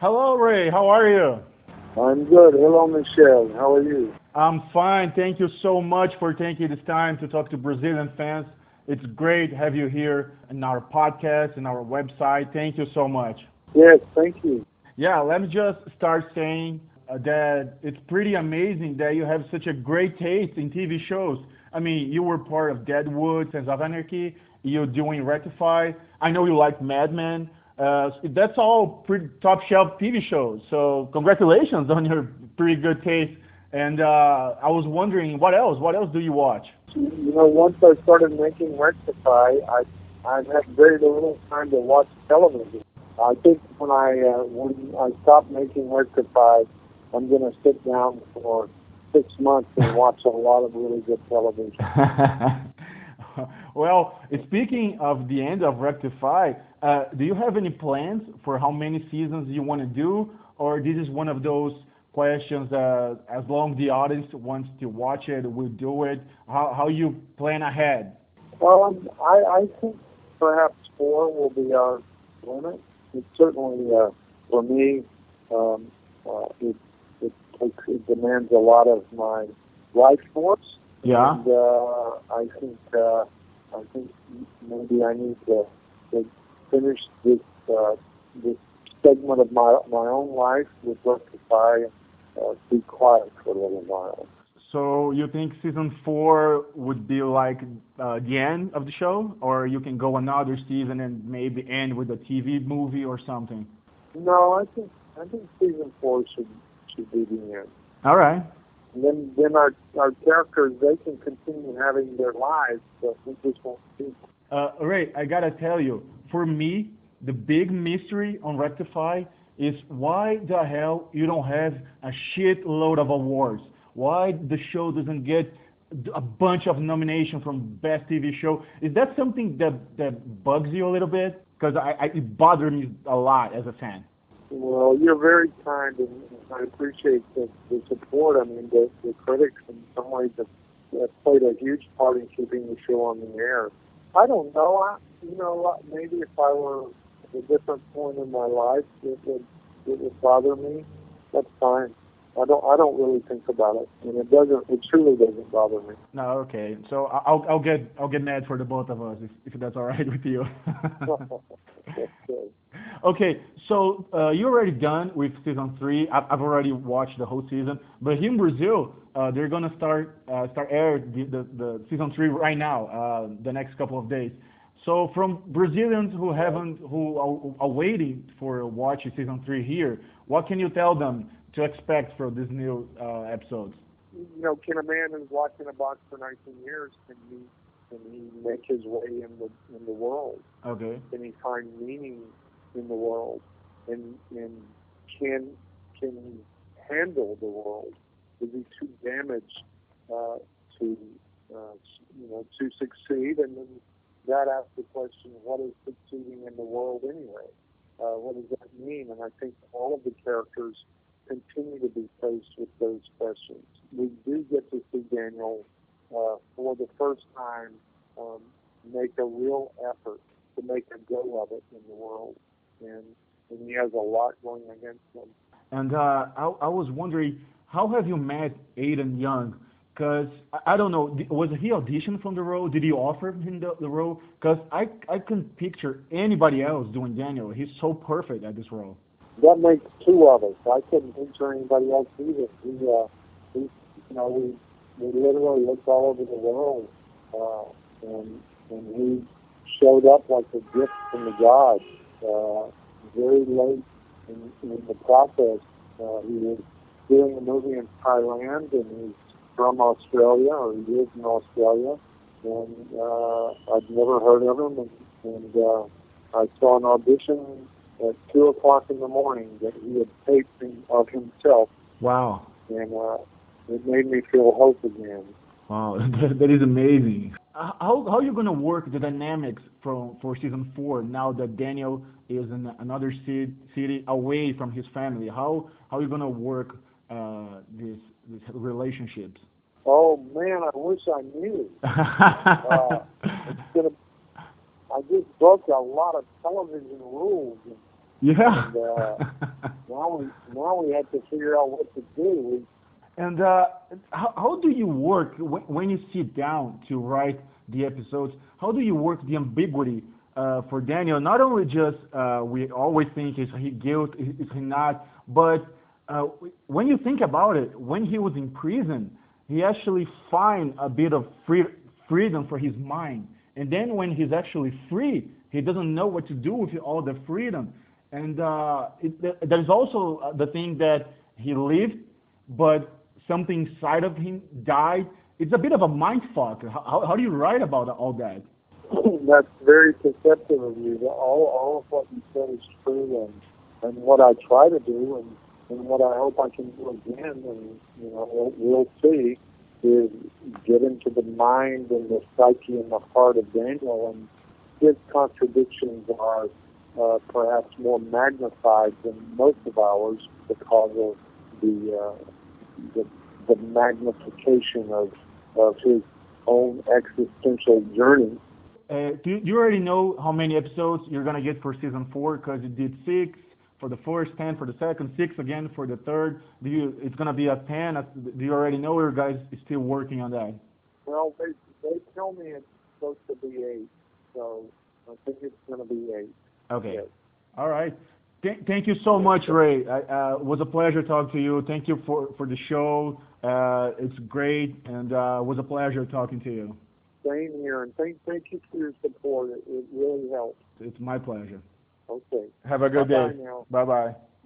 Hello, Ray. How are you? I'm good. Hello, Michelle. How are you? I'm fine. Thank you so much for taking this time to talk to Brazilian fans. It's great to have you here in our podcast and our website. Thank you so much. Yes, thank you. Yeah, let me just start saying uh, that it's pretty amazing that you have such a great taste in TV shows. I mean, you were part of Deadwood, Sons of Anarchy. You're doing Rectify. I know you like Mad Men. Uh, that's all pretty top shelf TV shows. So congratulations on your pretty good taste. And uh, I was wondering, what else? What else do you watch? You know, once I started making Rectify, I I had very little time to watch television. I think when I uh, when I stop making Rectify, I'm going to sit down for six months and watch a lot of really good television. well, speaking of the end of Rectify, uh, do you have any plans for how many seasons you want to do, or this is one of those questions uh, as long as the audience wants to watch it, we'll do it. How how you plan ahead? Um, I, I think perhaps four will be our limit. It certainly, uh, for me, um, uh, it, it, it demands a lot of my life force. Yeah. And uh, I think uh, I think maybe I need to, to finish this uh, this segment of my my own life with Rectify and uh, be quiet for a little while. So you think season four would be like uh, the end of the show, or you can go another season and maybe end with a TV movie or something? No, I think I think season four should should be the end. All right. And then then our our characters they can continue having their lives, but we just won't see. Uh, Ray, I gotta tell you, for me, the big mystery on Rectify is why the hell you don't have a shitload of awards? Why the show doesn't get a bunch of nominations from best TV show? Is that something that that bugs you a little bit? Because I, I, it bothers me a lot as a fan. Well, you're very kind, and I appreciate the, the support. I mean, the, the critics in some ways have, have played a huge part in keeping the show on the air. I don't know. I, you know, maybe if I were at a different point in my life, it would it would bother me. That's fine. I don't I don't really think about it, and it doesn't. It truly doesn't bother me. No, okay. So I'll I'll get I'll get mad for the both of us if, if that's all right with you. okay, so uh, you're already done with season three. I've, I've already watched the whole season, but here in Brazil, uh, they're gonna start uh, start air the, the, the season three right now, uh, the next couple of days. So from Brazilians who haven't who are, are waiting for watching season three here, what can you tell them to expect from these new uh, episodes? You know, can a man who's watching a box for 19 years can he can he make his way in the in the world? Okay. Can he find meaning in the world? And and can can he handle the world? Is he too damaged uh, to uh, you know to succeed? And then that asks the question, what is succeeding in the world anyway? Uh, what does that mean? And I think all of the characters continue to be faced with those questions. We do get to see Daniel uh, for the first time um, make a real effort to make a go of it in the world, and, and he has a lot going against him. And uh, I, I was wondering, how have you met Aden Young? Because I, don't know, was he auditioned from the role? Did you offer him the, the role? Because I I couldn't picture anybody else doing Daniel. He's so perfect at this role. That makes two of us. I couldn't picture anybody else either. We, uh, we you know, we we literally looked all over the world, uh, and and he showed up like a gift from the gods. Uh, very late in, in the process, uh, he was doing a movie in Thailand, and he's from Australia, or he lives in Australia, and uh, I'd never heard of him, and, and uh, I saw an audition at two o'clock in the morning that he had taped of himself. Wow. And uh, it made me feel hope again. Wow, that is amazing. How how are you gonna work the dynamics from for season four now that Daniel is in another city, city away from his family? How how are you gonna work uh, these these relationships? Oh man, I wish I knew. uh, it's gonna. I just broke a lot of television rules. Yeah. And, uh, now we now we have to figure out what to do. And uh, how, how do you work when, when you sit down to write the episodes? How do you work the ambiguity uh, for Daniel? Not only just uh, we always think is he guilt, is he not, but uh, when you think about it, when he was in prison, he actually find a bit of free, freedom for his mind. And then when he's actually free, he doesn't know what to do with all the freedom. And uh, it, there's also the thing that he lived, but something inside of him died. It's a bit of a mind fuck. How, how do you write about all that? That's very perceptive of you. All, all of what you said is true, and, and what I try to do, and, and what I hope I can do again, and you know, we'll, we'll see, is get into the mind and the psyche and the heart of Daniel, and his contradictions are uh, perhaps more magnified than most of ours because of the uh, the, the magnification of of his own existential journey. Uh, do you already know how many episodes you're gonna get for season four? Because you did six for the first, ten for the second, six again for the third. Do you? It's gonna be a ten. Do you already know, or guys still working on that? Well, they they tell me it's supposed to be eight, so I think it's gonna be eight. Okay. Yes. All right. Th- thank you so much, Ray. Uh, it was a pleasure talking to you. Thank you for, for the show. Uh, it's great, and uh, it was a pleasure talking to you. Same here, and thank, thank you for your support. It, it really helps. It's my pleasure. Okay. Have a good Bye-bye day. Bye-bye.